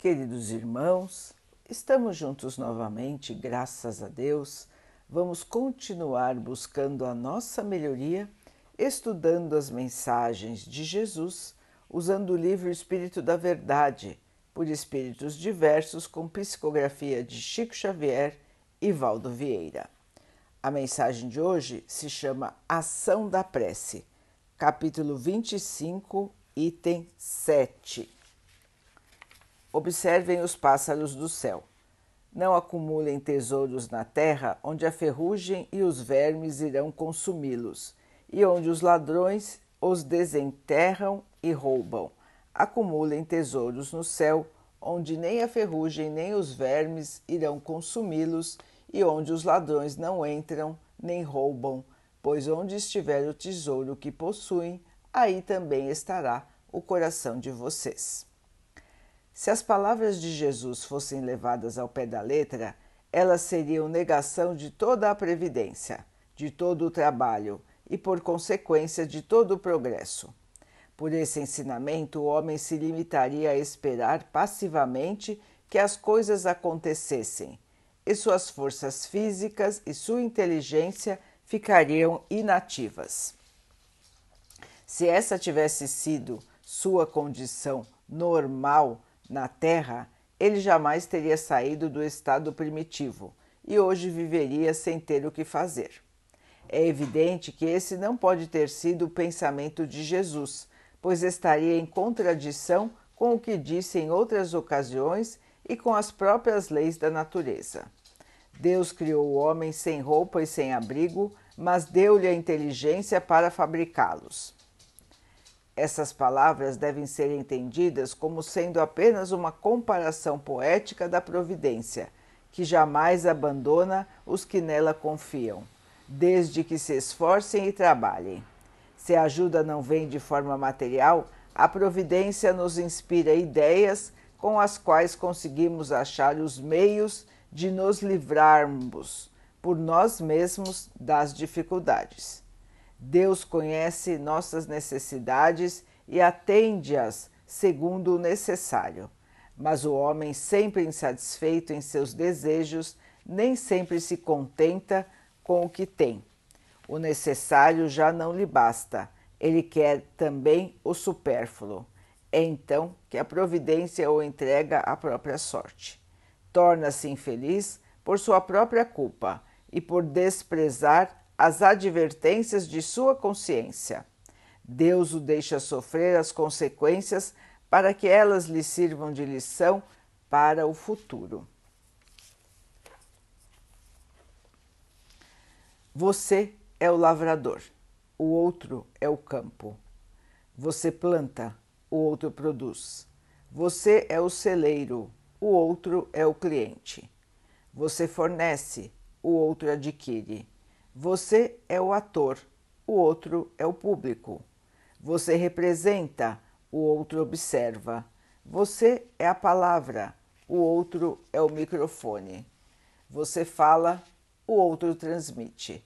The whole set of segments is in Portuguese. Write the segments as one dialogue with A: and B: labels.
A: Queridos irmãos, estamos juntos novamente, graças a Deus. Vamos continuar buscando a nossa melhoria, estudando as mensagens de Jesus, usando o livro Espírito da Verdade, por espíritos diversos, com psicografia de Chico Xavier e Valdo Vieira. A mensagem de hoje se chama Ação da Prece, capítulo 25, item 7. Observem os pássaros do céu. Não acumulem tesouros na terra, onde a ferrugem e os vermes irão consumi-los, e onde os ladrões os desenterram e roubam. Acumulem tesouros no céu, onde nem a ferrugem nem os vermes irão consumi-los, e onde os ladrões não entram nem roubam, pois onde estiver o tesouro que possuem, aí também estará o coração de vocês. Se as palavras de Jesus fossem levadas ao pé da letra, elas seriam negação de toda a previdência, de todo o trabalho e, por consequência, de todo o progresso. Por esse ensinamento, o homem se limitaria a esperar passivamente que as coisas acontecessem, e suas forças físicas e sua inteligência ficariam inativas. Se essa tivesse sido sua condição normal, na Terra, ele jamais teria saído do estado primitivo e hoje viveria sem ter o que fazer. É evidente que esse não pode ter sido o pensamento de Jesus, pois estaria em contradição com o que disse em outras ocasiões e com as próprias leis da natureza. Deus criou o homem sem roupa e sem abrigo, mas deu-lhe a inteligência para fabricá-los. Essas palavras devem ser entendidas como sendo apenas uma comparação poética da providência, que jamais abandona os que nela confiam, desde que se esforcem e trabalhem. Se a ajuda não vem de forma material, a providência nos inspira ideias com as quais conseguimos achar os meios de nos livrarmos por nós mesmos das dificuldades. Deus conhece nossas necessidades e atende-as segundo o necessário. Mas o homem, sempre insatisfeito em seus desejos, nem sempre se contenta com o que tem. O necessário já não lhe basta, ele quer também o supérfluo. É então que a providência o entrega à própria sorte. Torna-se infeliz por sua própria culpa e por desprezar as advertências de sua consciência. Deus o deixa sofrer as consequências para que elas lhe sirvam de lição para o futuro. Você é o lavrador, o outro é o campo. Você planta, o outro produz. Você é o celeiro, o outro é o cliente. Você fornece, o outro adquire. Você é o ator, o outro é o público. Você representa, o outro observa. Você é a palavra, o outro é o microfone. Você fala, o outro transmite.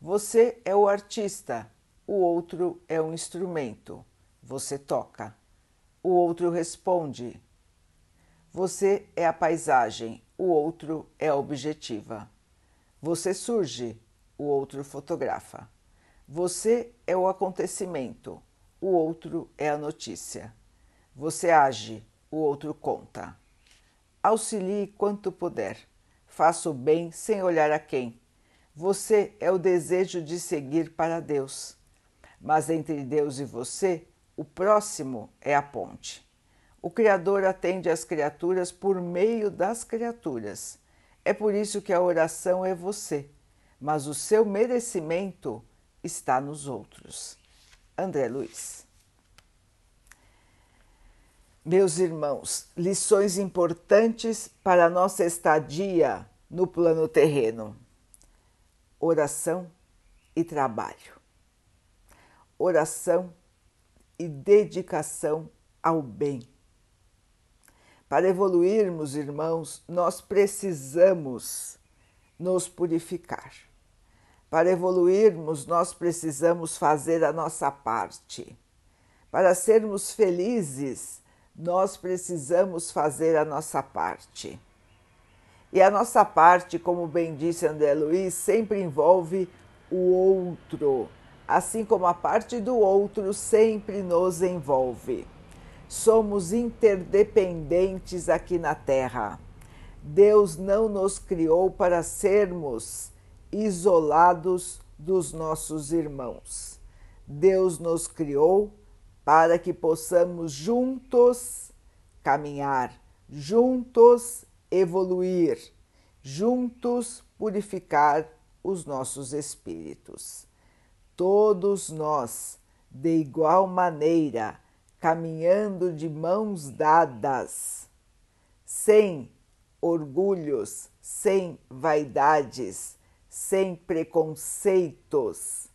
A: Você é o artista, o outro é o instrumento. Você toca. O outro responde. Você é a paisagem, o outro é a objetiva. Você surge, o outro fotografa. Você é o acontecimento, o outro é a notícia. Você age, o outro conta. Auxilie quanto puder. Faça o bem sem olhar a quem. Você é o desejo de seguir para Deus. Mas entre Deus e você, o próximo é a ponte. O Criador atende às criaturas por meio das criaturas. É por isso que a oração é você mas o seu merecimento está nos outros. André Luiz. Meus irmãos, lições importantes para a nossa estadia no plano terreno: oração e trabalho. Oração e dedicação ao bem. Para evoluirmos, irmãos, nós precisamos nos purificar. Para evoluirmos, nós precisamos fazer a nossa parte. Para sermos felizes, nós precisamos fazer a nossa parte. E a nossa parte, como bem disse André Luiz, sempre envolve o outro, assim como a parte do outro sempre nos envolve. Somos interdependentes aqui na Terra. Deus não nos criou para sermos isolados dos nossos irmãos. Deus nos criou para que possamos juntos caminhar, juntos evoluir, juntos purificar os nossos espíritos. Todos nós, de igual maneira, caminhando de mãos dadas, sem orgulhos, sem vaidades, sem preconceitos.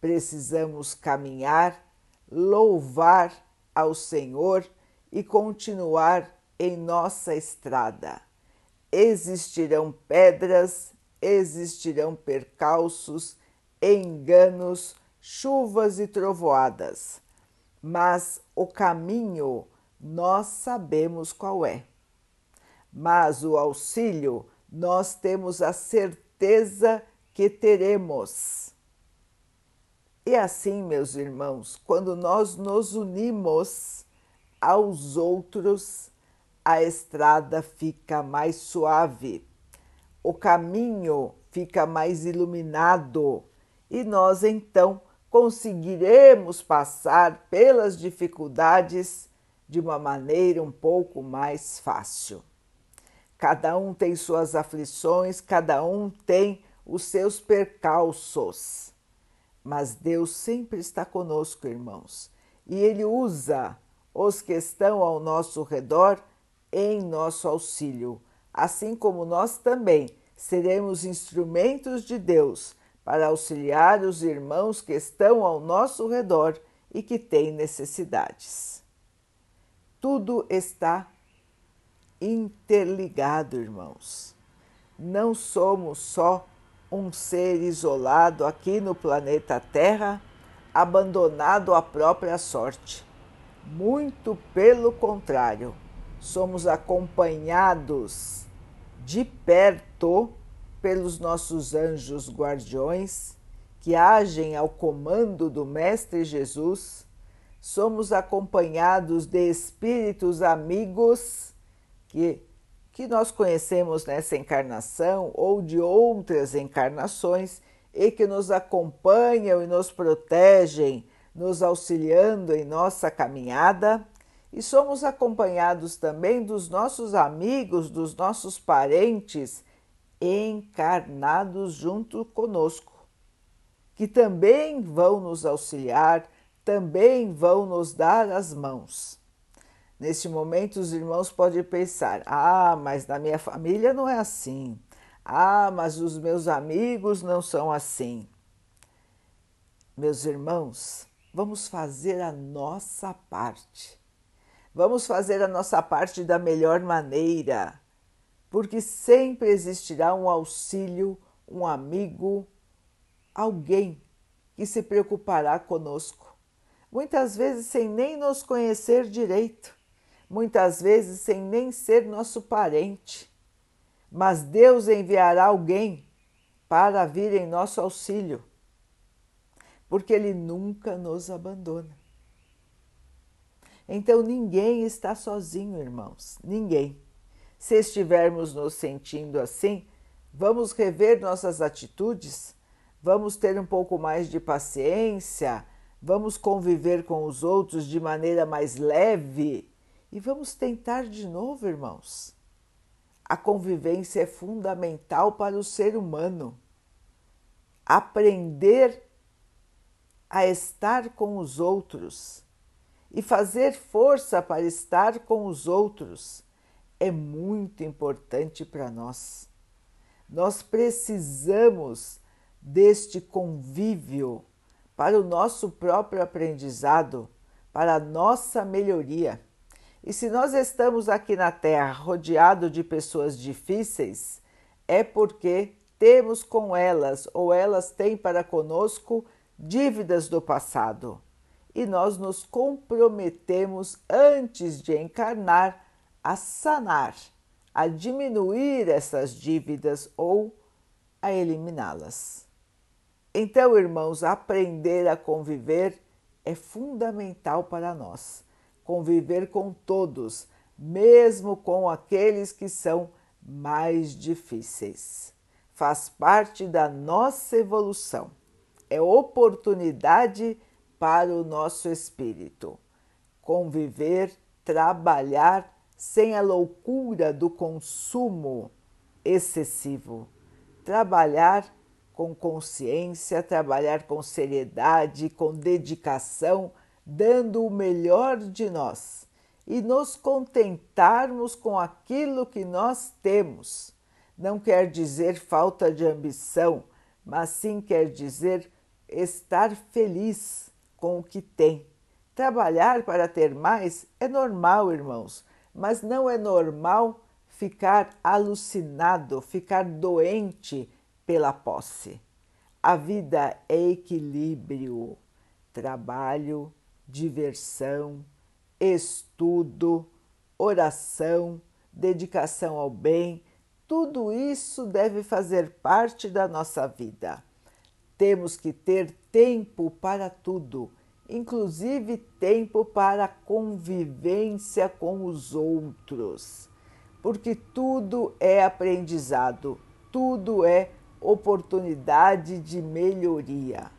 A: Precisamos caminhar, louvar ao Senhor e continuar em nossa estrada. Existirão pedras, existirão percalços, enganos, chuvas e trovoadas, mas o caminho nós sabemos qual é. Mas o auxílio nós temos a certeza que teremos. E assim, meus irmãos, quando nós nos unimos aos outros, a estrada fica mais suave, o caminho fica mais iluminado e nós então conseguiremos passar pelas dificuldades de uma maneira um pouco mais fácil. Cada um tem suas aflições, cada um tem os seus percalços. Mas Deus sempre está conosco, irmãos, e Ele usa os que estão ao nosso redor em nosso auxílio, assim como nós também seremos instrumentos de Deus para auxiliar os irmãos que estão ao nosso redor e que têm necessidades. Tudo está interligado, irmãos. Não somos só um ser isolado aqui no planeta Terra, abandonado à própria sorte. Muito pelo contrário somos acompanhados de perto pelos nossos anjos guardiões que agem ao comando do Mestre Jesus, somos acompanhados de espíritos amigos que, nós conhecemos nessa encarnação ou de outras encarnações e que nos acompanham e nos protegem, nos auxiliando em nossa caminhada e somos acompanhados também dos nossos amigos, dos nossos parentes encarnados junto conosco, que também vão nos auxiliar, também vão nos dar as mãos. Neste momento, os irmãos podem pensar: ah, mas na minha família não é assim. Ah, mas os meus amigos não são assim. Meus irmãos, vamos fazer a nossa parte Vamos fazer a nossa parte da melhor maneira, porque sempre existirá um auxílio, um amigo, alguém que se preocupará conosco. Muitas vezes sem nem nos conhecer direito, muitas vezes sem nem ser nosso parente. Mas Deus enviará alguém para vir em nosso auxílio, porque Ele nunca nos abandona. Então ninguém está sozinho, irmãos, ninguém. Se estivermos nos sentindo assim, vamos rever nossas atitudes, vamos ter um pouco mais de paciência, vamos conviver com os outros de maneira mais leve e vamos tentar de novo, irmãos. A convivência é fundamental para o ser humano. Aprender a estar com os outros e fazer força para estar com os outros é muito importante para nós. Nós precisamos deste convívio para o nosso próprio aprendizado, para a nossa melhoria. E se nós estamos aqui na Terra rodeado de pessoas difíceis, é porque temos com elas ou elas têm para conosco dívidas do passado e nós nos comprometemos antes de encarnar a sanar, a diminuir essas dívidas ou a eliminá-las. Então, irmãos, aprender a conviver é fundamental para nós. Conviver com todos, mesmo com aqueles que são mais difíceis. Faz parte da nossa evolução. É oportunidade para o nosso espírito. Conviver, trabalhar sem a loucura do consumo excessivo. Trabalhar com consciência, trabalhar com seriedade, com dedicação, dando o melhor de nós e nos contentarmos com aquilo que nós temos. Não quer dizer falta de ambição, mas sim quer dizer estar feliz com o que tem. Trabalhar para ter mais é normal, irmãos, mas não é normal ficar alucinado, ficar doente pela posse. A vida é equilíbrio, trabalho, diversão, estudo, oração, dedicação ao bem, tudo isso deve fazer parte da nossa vida. Temos que ter tempo para tudo, inclusive tempo para convivência com os outros, porque tudo é aprendizado, tudo é oportunidade de melhoria.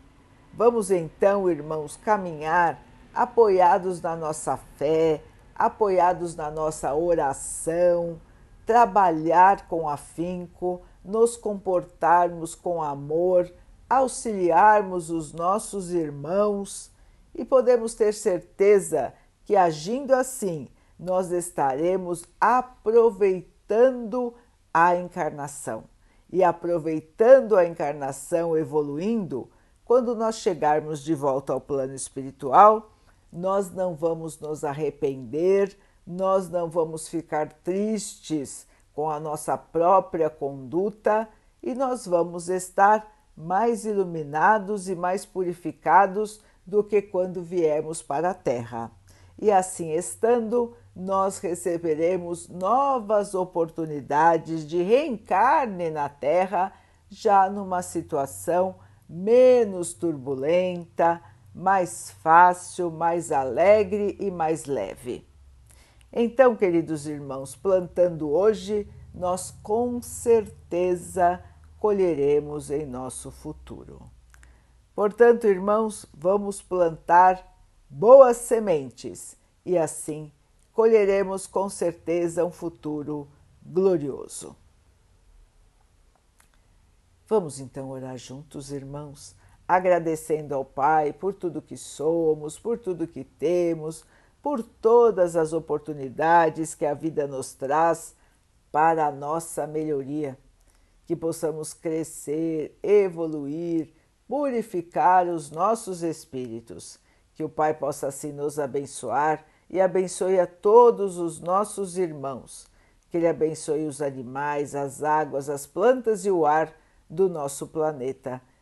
A: Vamos então, irmãos, caminhar apoiados na nossa fé, apoiados na nossa oração, trabalhar com afinco, nos comportarmos com amor auxiliarmos os nossos irmãos e podemos ter certeza que agindo assim nós estaremos aproveitando a encarnação. E aproveitando a encarnação, evoluindo, quando nós chegarmos de volta ao plano espiritual, nós não vamos nos arrepender, nós não vamos ficar tristes com a nossa própria conduta e nós vamos estar mais iluminados e mais purificados do que quando viemos para a Terra. E assim estando, nós receberemos novas oportunidades de reencarne na Terra, já numa situação menos turbulenta, mais fácil, mais alegre e mais leve. Então, queridos irmãos, plantando hoje, nós com certeza colheremos em nosso futuro. Portanto, irmãos, vamos plantar boas sementes e assim colheremos com certeza um futuro glorioso. Vamos então orar juntos, irmãos, agradecendo ao Pai por tudo que somos, por tudo que temos, por todas as oportunidades que a vida nos traz para a nossa melhoria que possamos crescer, evoluir, purificar os nossos espíritos. Que o Pai possa assim nos abençoar e abençoe a todos os nossos irmãos. Que Ele abençoe os animais, as águas, as plantas e o ar do nosso planeta.